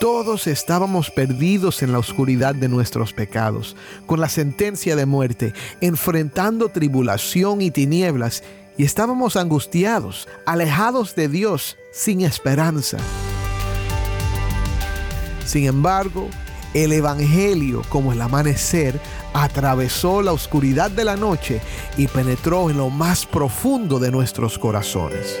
Todos estábamos perdidos en la oscuridad de nuestros pecados, con la sentencia de muerte, enfrentando tribulación y tinieblas, y estábamos angustiados, alejados de Dios, sin esperanza. Sin embargo, el Evangelio, como el amanecer, atravesó la oscuridad de la noche y penetró en lo más profundo de nuestros corazones.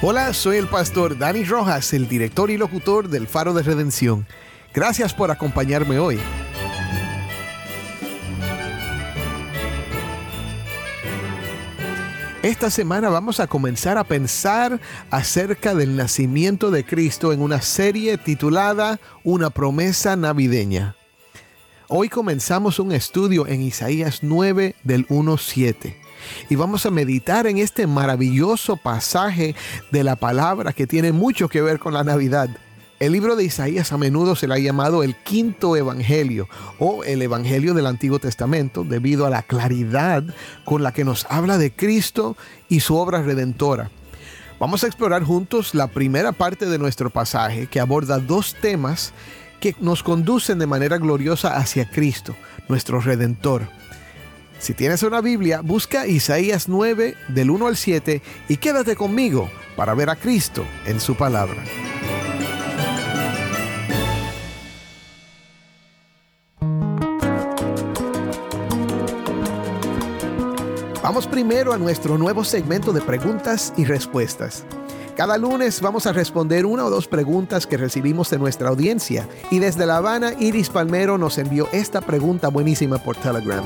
Hola, soy el pastor Dani Rojas, el director y locutor del Faro de Redención. Gracias por acompañarme hoy. Esta semana vamos a comenzar a pensar acerca del nacimiento de Cristo en una serie titulada Una promesa navideña. Hoy comenzamos un estudio en Isaías 9 del 1.7 y vamos a meditar en este maravilloso pasaje de la palabra que tiene mucho que ver con la Navidad. El libro de Isaías a menudo se le ha llamado el quinto evangelio o el evangelio del Antiguo Testamento debido a la claridad con la que nos habla de Cristo y su obra redentora. Vamos a explorar juntos la primera parte de nuestro pasaje que aborda dos temas que nos conducen de manera gloriosa hacia Cristo, nuestro redentor. Si tienes una Biblia, busca Isaías 9 del 1 al 7 y quédate conmigo para ver a Cristo en su palabra. Vamos primero a nuestro nuevo segmento de preguntas y respuestas. Cada lunes vamos a responder una o dos preguntas que recibimos de nuestra audiencia y desde La Habana Iris Palmero nos envió esta pregunta buenísima por Telegram.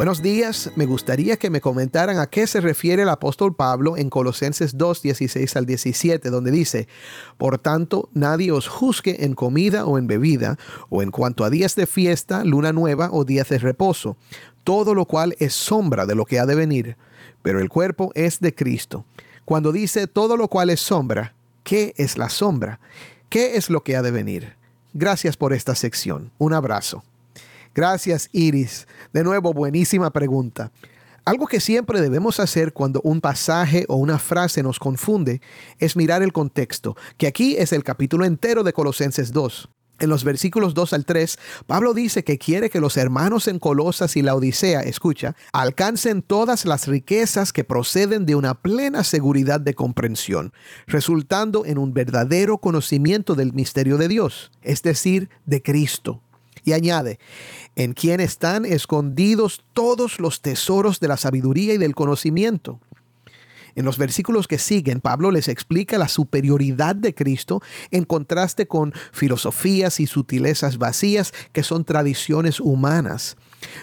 Buenos días, me gustaría que me comentaran a qué se refiere el apóstol Pablo en Colosenses 2, 16 al 17, donde dice, Por tanto, nadie os juzgue en comida o en bebida, o en cuanto a días de fiesta, luna nueva o días de reposo, todo lo cual es sombra de lo que ha de venir, pero el cuerpo es de Cristo. Cuando dice todo lo cual es sombra, ¿qué es la sombra? ¿Qué es lo que ha de venir? Gracias por esta sección. Un abrazo. Gracias, Iris. De nuevo, buenísima pregunta. Algo que siempre debemos hacer cuando un pasaje o una frase nos confunde es mirar el contexto, que aquí es el capítulo entero de Colosenses 2. En los versículos 2 al 3, Pablo dice que quiere que los hermanos en Colosas y la Odisea, escucha, alcancen todas las riquezas que proceden de una plena seguridad de comprensión, resultando en un verdadero conocimiento del misterio de Dios, es decir, de Cristo. Y añade, en quien están escondidos todos los tesoros de la sabiduría y del conocimiento. En los versículos que siguen, Pablo les explica la superioridad de Cristo en contraste con filosofías y sutilezas vacías que son tradiciones humanas.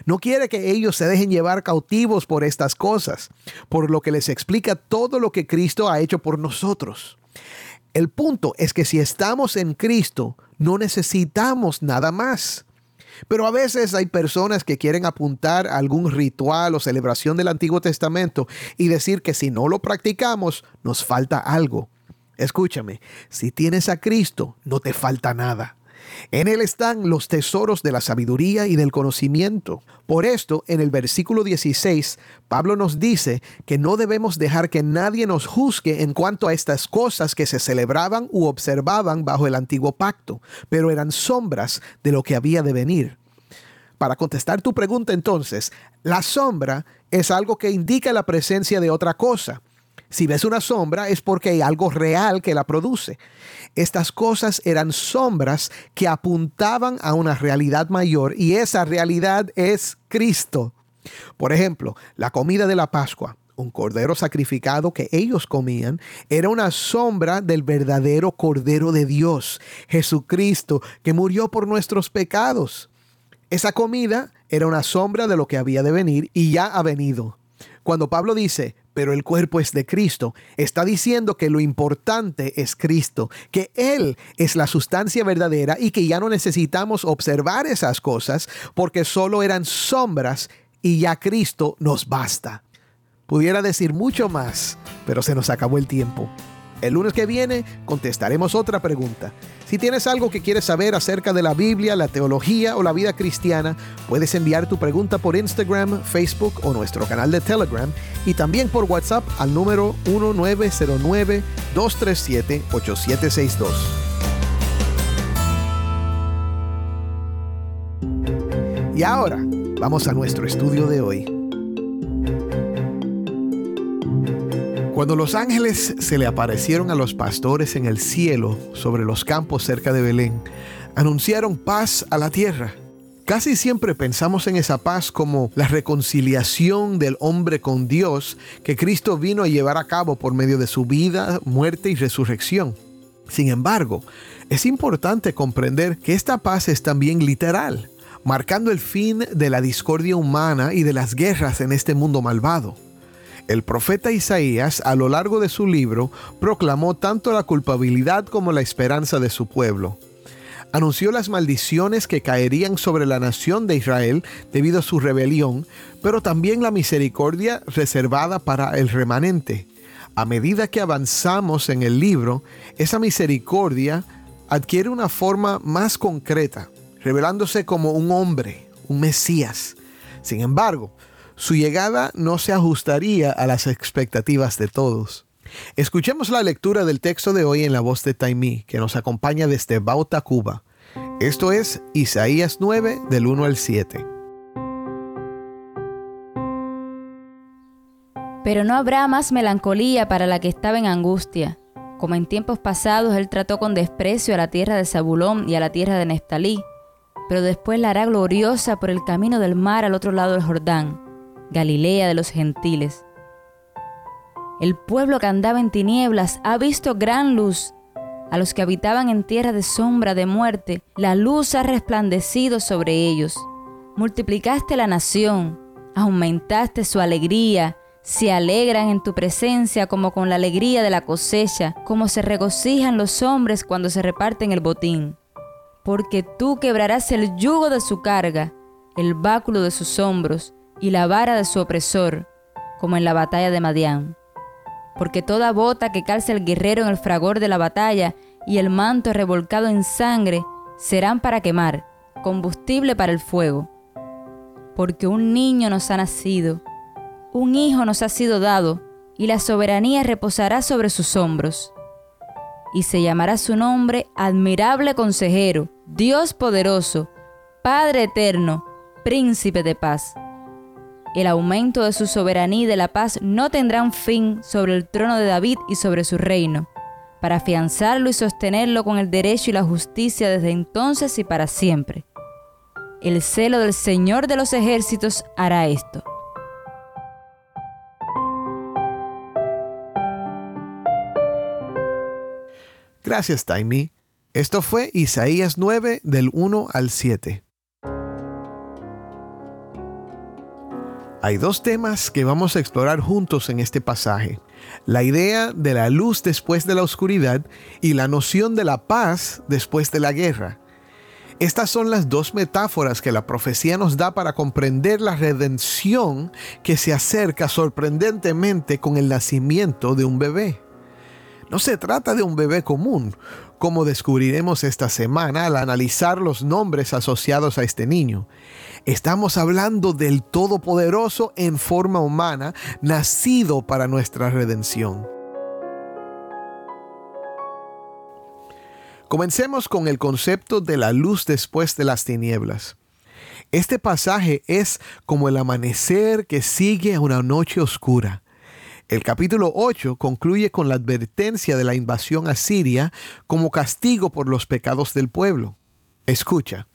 No quiere que ellos se dejen llevar cautivos por estas cosas, por lo que les explica todo lo que Cristo ha hecho por nosotros. El punto es que si estamos en Cristo, no necesitamos nada más. Pero a veces hay personas que quieren apuntar a algún ritual o celebración del Antiguo Testamento y decir que si no lo practicamos, nos falta algo. Escúchame, si tienes a Cristo, no te falta nada. En Él están los tesoros de la sabiduría y del conocimiento. Por esto, en el versículo 16, Pablo nos dice que no debemos dejar que nadie nos juzgue en cuanto a estas cosas que se celebraban u observaban bajo el antiguo pacto, pero eran sombras de lo que había de venir. Para contestar tu pregunta entonces, la sombra es algo que indica la presencia de otra cosa. Si ves una sombra es porque hay algo real que la produce. Estas cosas eran sombras que apuntaban a una realidad mayor y esa realidad es Cristo. Por ejemplo, la comida de la Pascua, un cordero sacrificado que ellos comían, era una sombra del verdadero Cordero de Dios, Jesucristo, que murió por nuestros pecados. Esa comida era una sombra de lo que había de venir y ya ha venido. Cuando Pablo dice, pero el cuerpo es de Cristo, está diciendo que lo importante es Cristo, que Él es la sustancia verdadera y que ya no necesitamos observar esas cosas porque solo eran sombras y ya Cristo nos basta. Pudiera decir mucho más, pero se nos acabó el tiempo. El lunes que viene contestaremos otra pregunta. Si tienes algo que quieres saber acerca de la Biblia, la teología o la vida cristiana, puedes enviar tu pregunta por Instagram, Facebook o nuestro canal de Telegram y también por WhatsApp al número 1909-237-8762. Y ahora, vamos a nuestro estudio de hoy. Cuando los ángeles se le aparecieron a los pastores en el cielo sobre los campos cerca de Belén, anunciaron paz a la tierra. Casi siempre pensamos en esa paz como la reconciliación del hombre con Dios que Cristo vino a llevar a cabo por medio de su vida, muerte y resurrección. Sin embargo, es importante comprender que esta paz es también literal, marcando el fin de la discordia humana y de las guerras en este mundo malvado. El profeta Isaías a lo largo de su libro proclamó tanto la culpabilidad como la esperanza de su pueblo. Anunció las maldiciones que caerían sobre la nación de Israel debido a su rebelión, pero también la misericordia reservada para el remanente. A medida que avanzamos en el libro, esa misericordia adquiere una forma más concreta, revelándose como un hombre, un Mesías. Sin embargo, su llegada no se ajustaría a las expectativas de todos. Escuchemos la lectura del texto de hoy en la voz de Taimí, que nos acompaña desde Bauta, Cuba. Esto es Isaías 9 del 1 al 7. Pero no habrá más melancolía para la que estaba en angustia. Como en tiempos pasados él trató con desprecio a la tierra de Zabulón y a la tierra de Neftalí, pero después la hará gloriosa por el camino del mar al otro lado del Jordán Galilea de los gentiles. El pueblo que andaba en tinieblas ha visto gran luz. A los que habitaban en tierra de sombra de muerte, la luz ha resplandecido sobre ellos. Multiplicaste la nación, aumentaste su alegría, se alegran en tu presencia como con la alegría de la cosecha, como se regocijan los hombres cuando se reparten el botín. Porque tú quebrarás el yugo de su carga, el báculo de sus hombros, y la vara de su opresor, como en la batalla de Madián. Porque toda bota que calce el guerrero en el fragor de la batalla y el manto revolcado en sangre serán para quemar, combustible para el fuego. Porque un niño nos ha nacido, un hijo nos ha sido dado, y la soberanía reposará sobre sus hombros. Y se llamará su nombre admirable consejero, Dios poderoso, Padre eterno, príncipe de paz el aumento de su soberanía y de la paz no tendrán fin sobre el trono de David y sobre su reino, para afianzarlo y sostenerlo con el derecho y la justicia desde entonces y para siempre. El celo del Señor de los ejércitos hará esto. Gracias, Taimi. Esto fue Isaías 9 del 1 al 7. Hay dos temas que vamos a explorar juntos en este pasaje. La idea de la luz después de la oscuridad y la noción de la paz después de la guerra. Estas son las dos metáforas que la profecía nos da para comprender la redención que se acerca sorprendentemente con el nacimiento de un bebé. No se trata de un bebé común, como descubriremos esta semana al analizar los nombres asociados a este niño. Estamos hablando del Todopoderoso en forma humana, nacido para nuestra redención. Comencemos con el concepto de la luz después de las tinieblas. Este pasaje es como el amanecer que sigue a una noche oscura. El capítulo 8 concluye con la advertencia de la invasión a Siria como castigo por los pecados del pueblo. Escucha.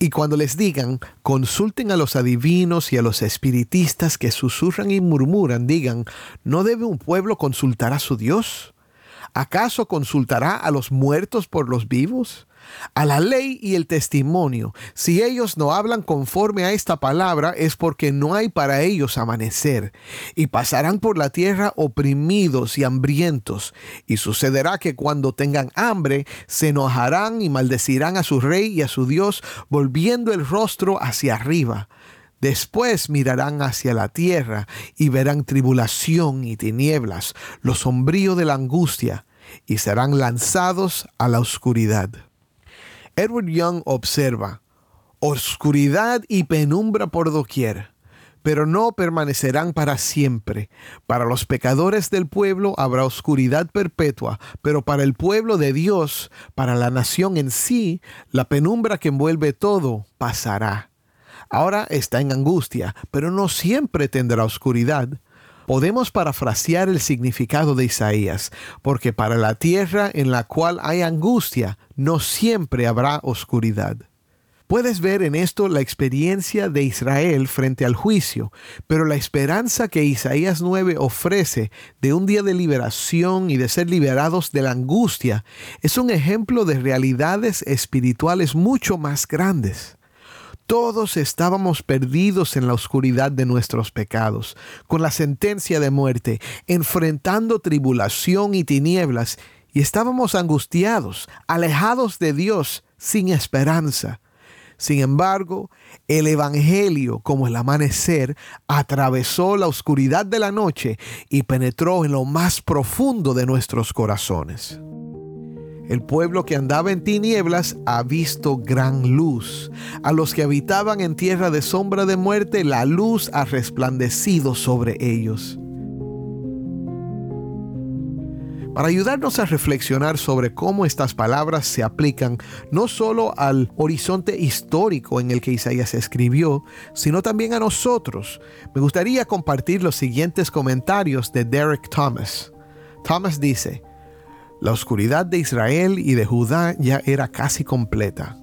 Y cuando les digan, consulten a los adivinos y a los espiritistas que susurran y murmuran, digan, ¿no debe un pueblo consultar a su Dios? ¿Acaso consultará a los muertos por los vivos? A la ley y el testimonio. Si ellos no hablan conforme a esta palabra es porque no hay para ellos amanecer, y pasarán por la tierra oprimidos y hambrientos, y sucederá que cuando tengan hambre se enojarán y maldecirán a su rey y a su Dios, volviendo el rostro hacia arriba. Después mirarán hacia la tierra y verán tribulación y tinieblas, lo sombrío de la angustia, y serán lanzados a la oscuridad. Edward Young observa, oscuridad y penumbra por doquier, pero no permanecerán para siempre. Para los pecadores del pueblo habrá oscuridad perpetua, pero para el pueblo de Dios, para la nación en sí, la penumbra que envuelve todo pasará. Ahora está en angustia, pero no siempre tendrá oscuridad podemos parafrasear el significado de Isaías, porque para la tierra en la cual hay angustia, no siempre habrá oscuridad. Puedes ver en esto la experiencia de Israel frente al juicio, pero la esperanza que Isaías 9 ofrece de un día de liberación y de ser liberados de la angustia es un ejemplo de realidades espirituales mucho más grandes. Todos estábamos perdidos en la oscuridad de nuestros pecados, con la sentencia de muerte, enfrentando tribulación y tinieblas, y estábamos angustiados, alejados de Dios, sin esperanza. Sin embargo, el Evangelio, como el amanecer, atravesó la oscuridad de la noche y penetró en lo más profundo de nuestros corazones. El pueblo que andaba en tinieblas ha visto gran luz. A los que habitaban en tierra de sombra de muerte, la luz ha resplandecido sobre ellos. Para ayudarnos a reflexionar sobre cómo estas palabras se aplican no solo al horizonte histórico en el que Isaías escribió, sino también a nosotros, me gustaría compartir los siguientes comentarios de Derek Thomas. Thomas dice, la oscuridad de Israel y de Judá ya era casi completa.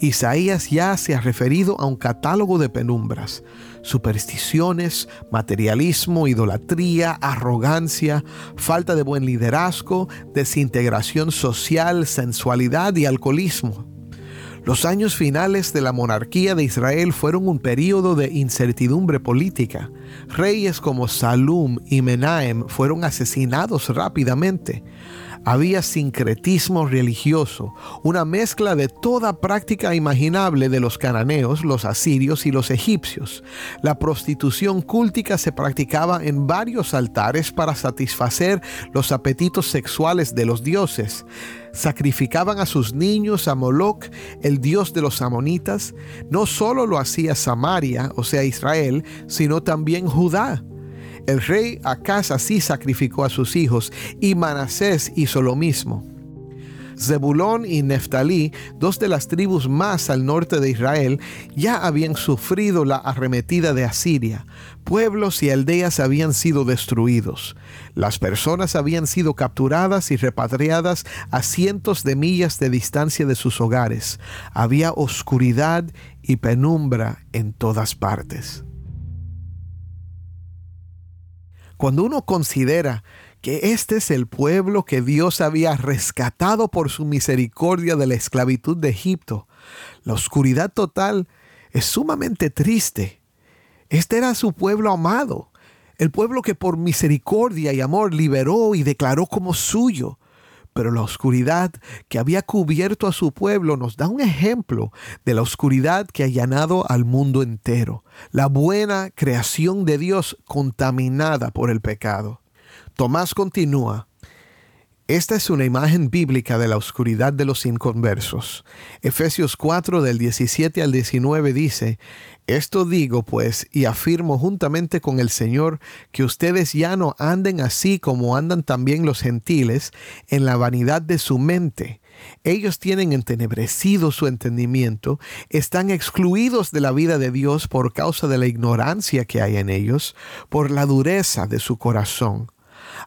Isaías ya se ha referido a un catálogo de penumbras, supersticiones, materialismo, idolatría, arrogancia, falta de buen liderazgo, desintegración social, sensualidad y alcoholismo. Los años finales de la monarquía de Israel fueron un período de incertidumbre política. Reyes como Salum y Menahem fueron asesinados rápidamente había sincretismo religioso, una mezcla de toda práctica imaginable de los cananeos, los asirios y los egipcios. La prostitución cúltica se practicaba en varios altares para satisfacer los apetitos sexuales de los dioses. Sacrificaban a sus niños a Moloch, el dios de los amonitas. No solo lo hacía Samaria, o sea Israel, sino también Judá. El rey Acaz así sacrificó a sus hijos y Manasés hizo lo mismo. Zebulón y Neftalí, dos de las tribus más al norte de Israel, ya habían sufrido la arremetida de Asiria. Pueblos y aldeas habían sido destruidos. Las personas habían sido capturadas y repatriadas a cientos de millas de distancia de sus hogares. Había oscuridad y penumbra en todas partes. Cuando uno considera que este es el pueblo que Dios había rescatado por su misericordia de la esclavitud de Egipto, la oscuridad total es sumamente triste. Este era su pueblo amado, el pueblo que por misericordia y amor liberó y declaró como suyo pero la oscuridad que había cubierto a su pueblo nos da un ejemplo de la oscuridad que ha llenado al mundo entero, la buena creación de Dios contaminada por el pecado. Tomás continúa, esta es una imagen bíblica de la oscuridad de los inconversos. Efesios 4 del 17 al 19 dice, Esto digo pues y afirmo juntamente con el Señor que ustedes ya no anden así como andan también los gentiles en la vanidad de su mente Ellos tienen entenebrecido su entendimiento, están excluidos de la vida de Dios por causa de la ignorancia que hay en ellos, por la dureza de su corazón.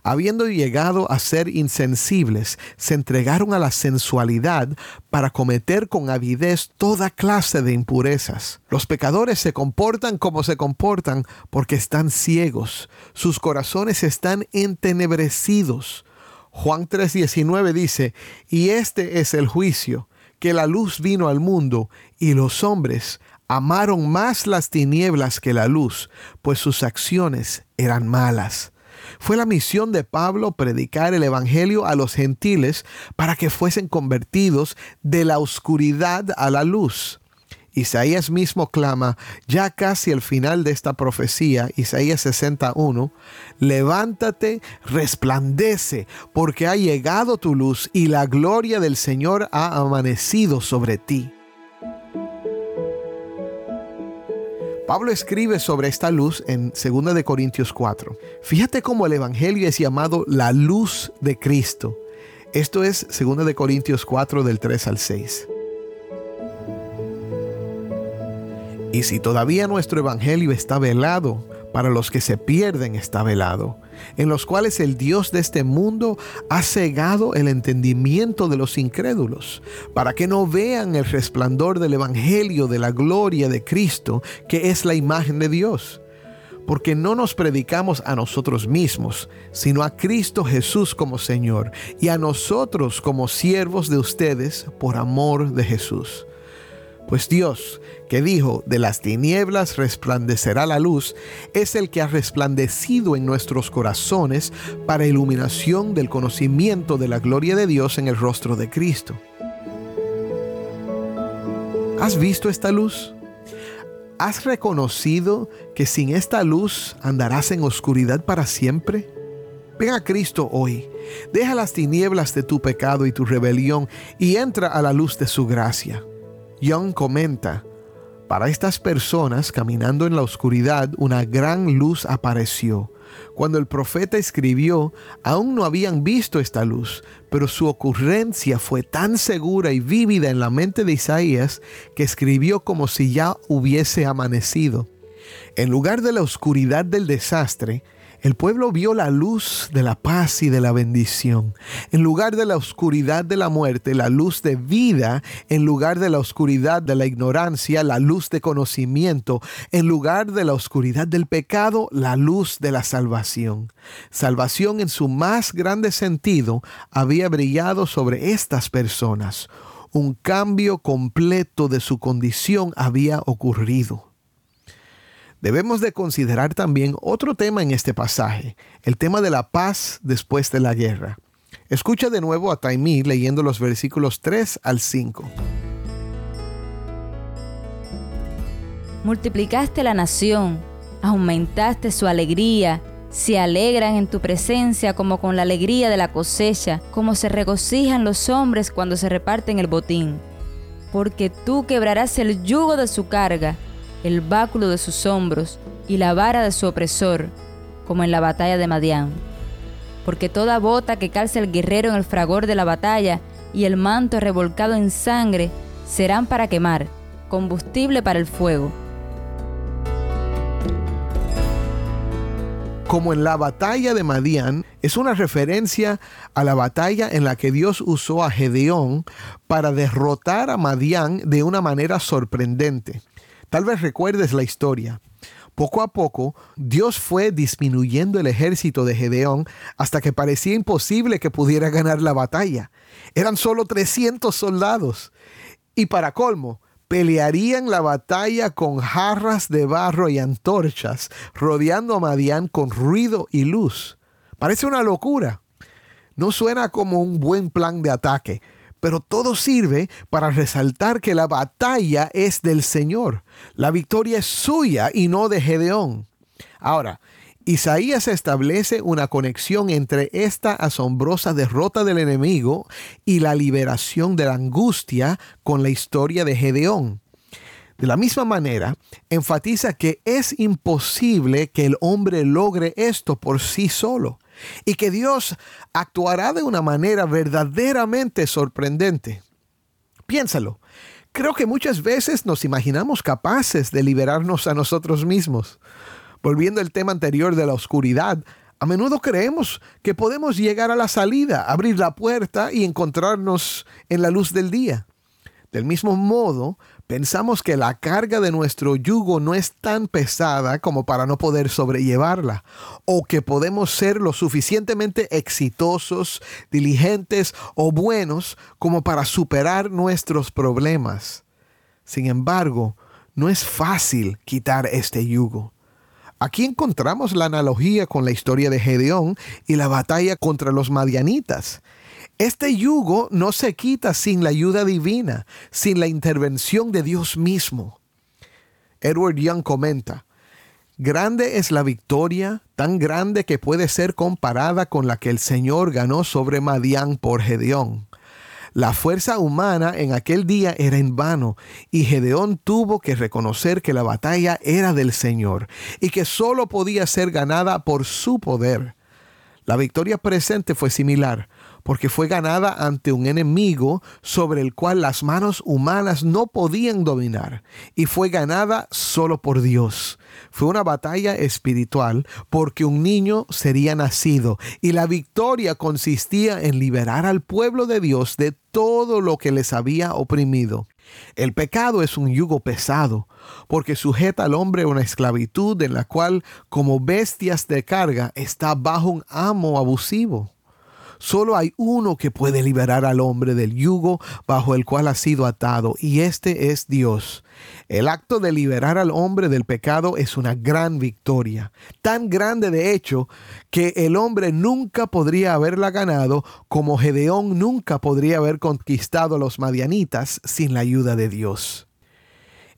Habiendo llegado a ser insensibles, se entregaron a la sensualidad para cometer con avidez toda clase de impurezas. Los pecadores se comportan como se comportan porque están ciegos, sus corazones están entenebrecidos. Juan 3:19 dice, y este es el juicio, que la luz vino al mundo y los hombres amaron más las tinieblas que la luz, pues sus acciones eran malas. Fue la misión de Pablo predicar el Evangelio a los gentiles para que fuesen convertidos de la oscuridad a la luz. Isaías mismo clama, ya casi al final de esta profecía, Isaías 61, levántate, resplandece, porque ha llegado tu luz y la gloria del Señor ha amanecido sobre ti. Pablo escribe sobre esta luz en 2 de Corintios 4. Fíjate cómo el evangelio es llamado la luz de Cristo. Esto es 2 de Corintios 4 del 3 al 6. Y si todavía nuestro evangelio está velado, para los que se pierden está velado, en los cuales el Dios de este mundo ha cegado el entendimiento de los incrédulos, para que no vean el resplandor del Evangelio de la gloria de Cristo, que es la imagen de Dios. Porque no nos predicamos a nosotros mismos, sino a Cristo Jesús como Señor, y a nosotros como siervos de ustedes por amor de Jesús. Pues Dios, que dijo, de las tinieblas resplandecerá la luz, es el que ha resplandecido en nuestros corazones para iluminación del conocimiento de la gloria de Dios en el rostro de Cristo. ¿Has visto esta luz? ¿Has reconocido que sin esta luz andarás en oscuridad para siempre? Ven a Cristo hoy, deja las tinieblas de tu pecado y tu rebelión y entra a la luz de su gracia. Young comenta, para estas personas caminando en la oscuridad una gran luz apareció. Cuando el profeta escribió, aún no habían visto esta luz, pero su ocurrencia fue tan segura y vívida en la mente de Isaías que escribió como si ya hubiese amanecido. En lugar de la oscuridad del desastre, el pueblo vio la luz de la paz y de la bendición. En lugar de la oscuridad de la muerte, la luz de vida. En lugar de la oscuridad de la ignorancia, la luz de conocimiento. En lugar de la oscuridad del pecado, la luz de la salvación. Salvación en su más grande sentido había brillado sobre estas personas. Un cambio completo de su condición había ocurrido debemos de considerar también otro tema en este pasaje, el tema de la paz después de la guerra. Escucha de nuevo a Taimí leyendo los versículos 3 al 5. Multiplicaste la nación, aumentaste su alegría, se alegran en tu presencia como con la alegría de la cosecha, como se regocijan los hombres cuando se reparten el botín. Porque tú quebrarás el yugo de su carga el báculo de sus hombros y la vara de su opresor, como en la batalla de Madián. Porque toda bota que calce el guerrero en el fragor de la batalla y el manto revolcado en sangre serán para quemar, combustible para el fuego. como en la batalla de Madián, es una referencia a la batalla en la que Dios usó a Gedeón para derrotar a Madián de una manera sorprendente. Tal vez recuerdes la historia. Poco a poco, Dios fue disminuyendo el ejército de Gedeón hasta que parecía imposible que pudiera ganar la batalla. Eran solo 300 soldados. Y para colmo, pelearían la batalla con jarras de barro y antorchas, rodeando a Madián con ruido y luz. Parece una locura. No suena como un buen plan de ataque, pero todo sirve para resaltar que la batalla es del Señor. La victoria es suya y no de Gedeón. Ahora, Isaías establece una conexión entre esta asombrosa derrota del enemigo y la liberación de la angustia con la historia de Gedeón. De la misma manera, enfatiza que es imposible que el hombre logre esto por sí solo. Y que Dios actuará de una manera verdaderamente sorprendente. Piénsalo. Creo que muchas veces nos imaginamos capaces de liberarnos a nosotros mismos. Volviendo al tema anterior de la oscuridad, a menudo creemos que podemos llegar a la salida, abrir la puerta y encontrarnos en la luz del día. Del mismo modo, pensamos que la carga de nuestro yugo no es tan pesada como para no poder sobrellevarla, o que podemos ser lo suficientemente exitosos, diligentes o buenos como para superar nuestros problemas. Sin embargo, no es fácil quitar este yugo. Aquí encontramos la analogía con la historia de Gedeón y la batalla contra los madianitas. Este yugo no se quita sin la ayuda divina, sin la intervención de Dios mismo. Edward Young comenta, Grande es la victoria, tan grande que puede ser comparada con la que el Señor ganó sobre Madián por Gedeón. La fuerza humana en aquel día era en vano y Gedeón tuvo que reconocer que la batalla era del Señor y que sólo podía ser ganada por su poder. La victoria presente fue similar porque fue ganada ante un enemigo sobre el cual las manos humanas no podían dominar, y fue ganada solo por Dios. Fue una batalla espiritual porque un niño sería nacido, y la victoria consistía en liberar al pueblo de Dios de todo lo que les había oprimido. El pecado es un yugo pesado, porque sujeta al hombre a una esclavitud en la cual, como bestias de carga, está bajo un amo abusivo. Solo hay uno que puede liberar al hombre del yugo bajo el cual ha sido atado, y este es Dios. El acto de liberar al hombre del pecado es una gran victoria, tan grande de hecho que el hombre nunca podría haberla ganado como Gedeón nunca podría haber conquistado a los madianitas sin la ayuda de Dios.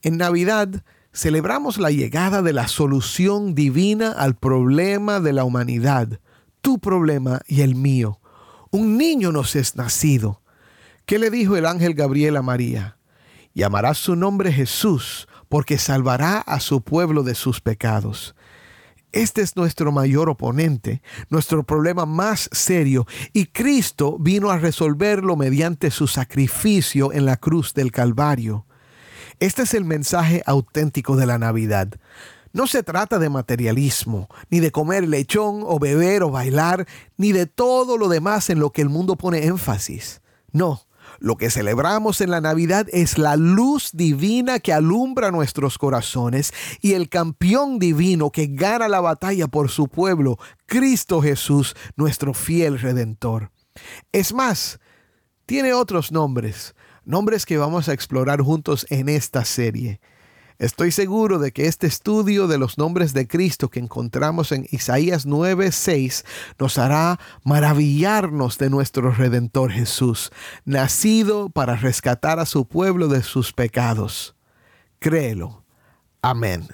En Navidad celebramos la llegada de la solución divina al problema de la humanidad, tu problema y el mío un niño nos es nacido. ¿Qué le dijo el ángel Gabriel a María? Llamará su nombre Jesús, porque salvará a su pueblo de sus pecados. Este es nuestro mayor oponente, nuestro problema más serio, y Cristo vino a resolverlo mediante su sacrificio en la cruz del Calvario. Este es el mensaje auténtico de la Navidad. No se trata de materialismo, ni de comer lechón o beber o bailar, ni de todo lo demás en lo que el mundo pone énfasis. No, lo que celebramos en la Navidad es la luz divina que alumbra nuestros corazones y el campeón divino que gana la batalla por su pueblo, Cristo Jesús, nuestro fiel redentor. Es más, tiene otros nombres, nombres que vamos a explorar juntos en esta serie. Estoy seguro de que este estudio de los nombres de Cristo que encontramos en Isaías 9:6 nos hará maravillarnos de nuestro Redentor Jesús, nacido para rescatar a su pueblo de sus pecados. Créelo. Amén.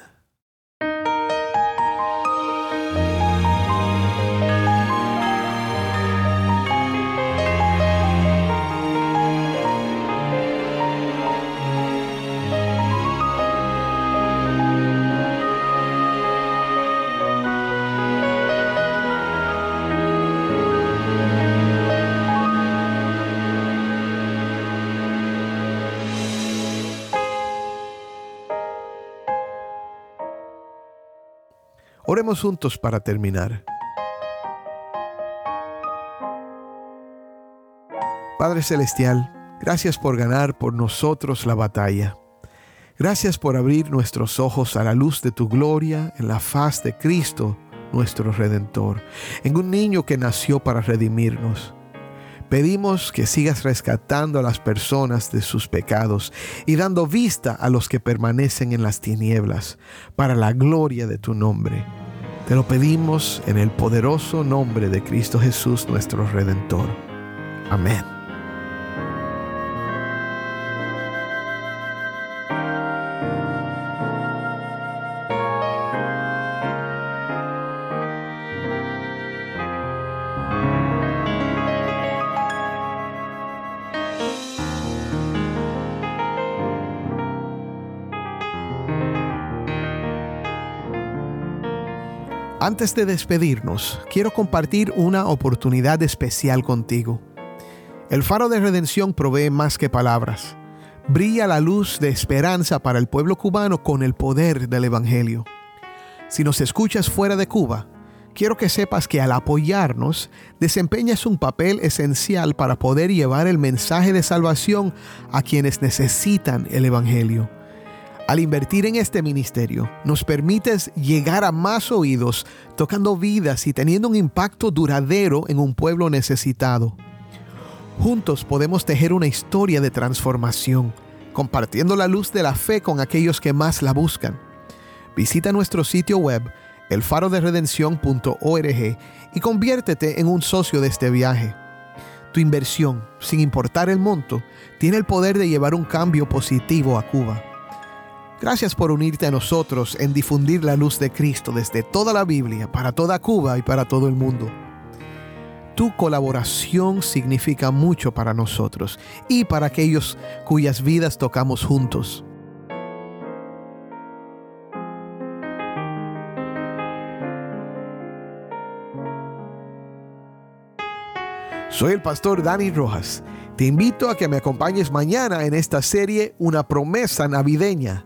Oremos juntos para terminar. Padre Celestial, gracias por ganar por nosotros la batalla. Gracias por abrir nuestros ojos a la luz de tu gloria en la faz de Cristo, nuestro Redentor, en un niño que nació para redimirnos. Pedimos que sigas rescatando a las personas de sus pecados y dando vista a los que permanecen en las tinieblas, para la gloria de tu nombre. Te lo pedimos en el poderoso nombre de Cristo Jesús nuestro Redentor. Amén. Antes de despedirnos, quiero compartir una oportunidad especial contigo. El faro de redención provee más que palabras. Brilla la luz de esperanza para el pueblo cubano con el poder del Evangelio. Si nos escuchas fuera de Cuba, quiero que sepas que al apoyarnos, desempeñas un papel esencial para poder llevar el mensaje de salvación a quienes necesitan el Evangelio. Al invertir en este ministerio, nos permites llegar a más oídos, tocando vidas y teniendo un impacto duradero en un pueblo necesitado. Juntos podemos tejer una historia de transformación, compartiendo la luz de la fe con aquellos que más la buscan. Visita nuestro sitio web elfaroderedención.org y conviértete en un socio de este viaje. Tu inversión, sin importar el monto, tiene el poder de llevar un cambio positivo a Cuba. Gracias por unirte a nosotros en difundir la luz de Cristo desde toda la Biblia, para toda Cuba y para todo el mundo. Tu colaboración significa mucho para nosotros y para aquellos cuyas vidas tocamos juntos. Soy el pastor Dani Rojas. Te invito a que me acompañes mañana en esta serie Una promesa navideña.